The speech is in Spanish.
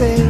say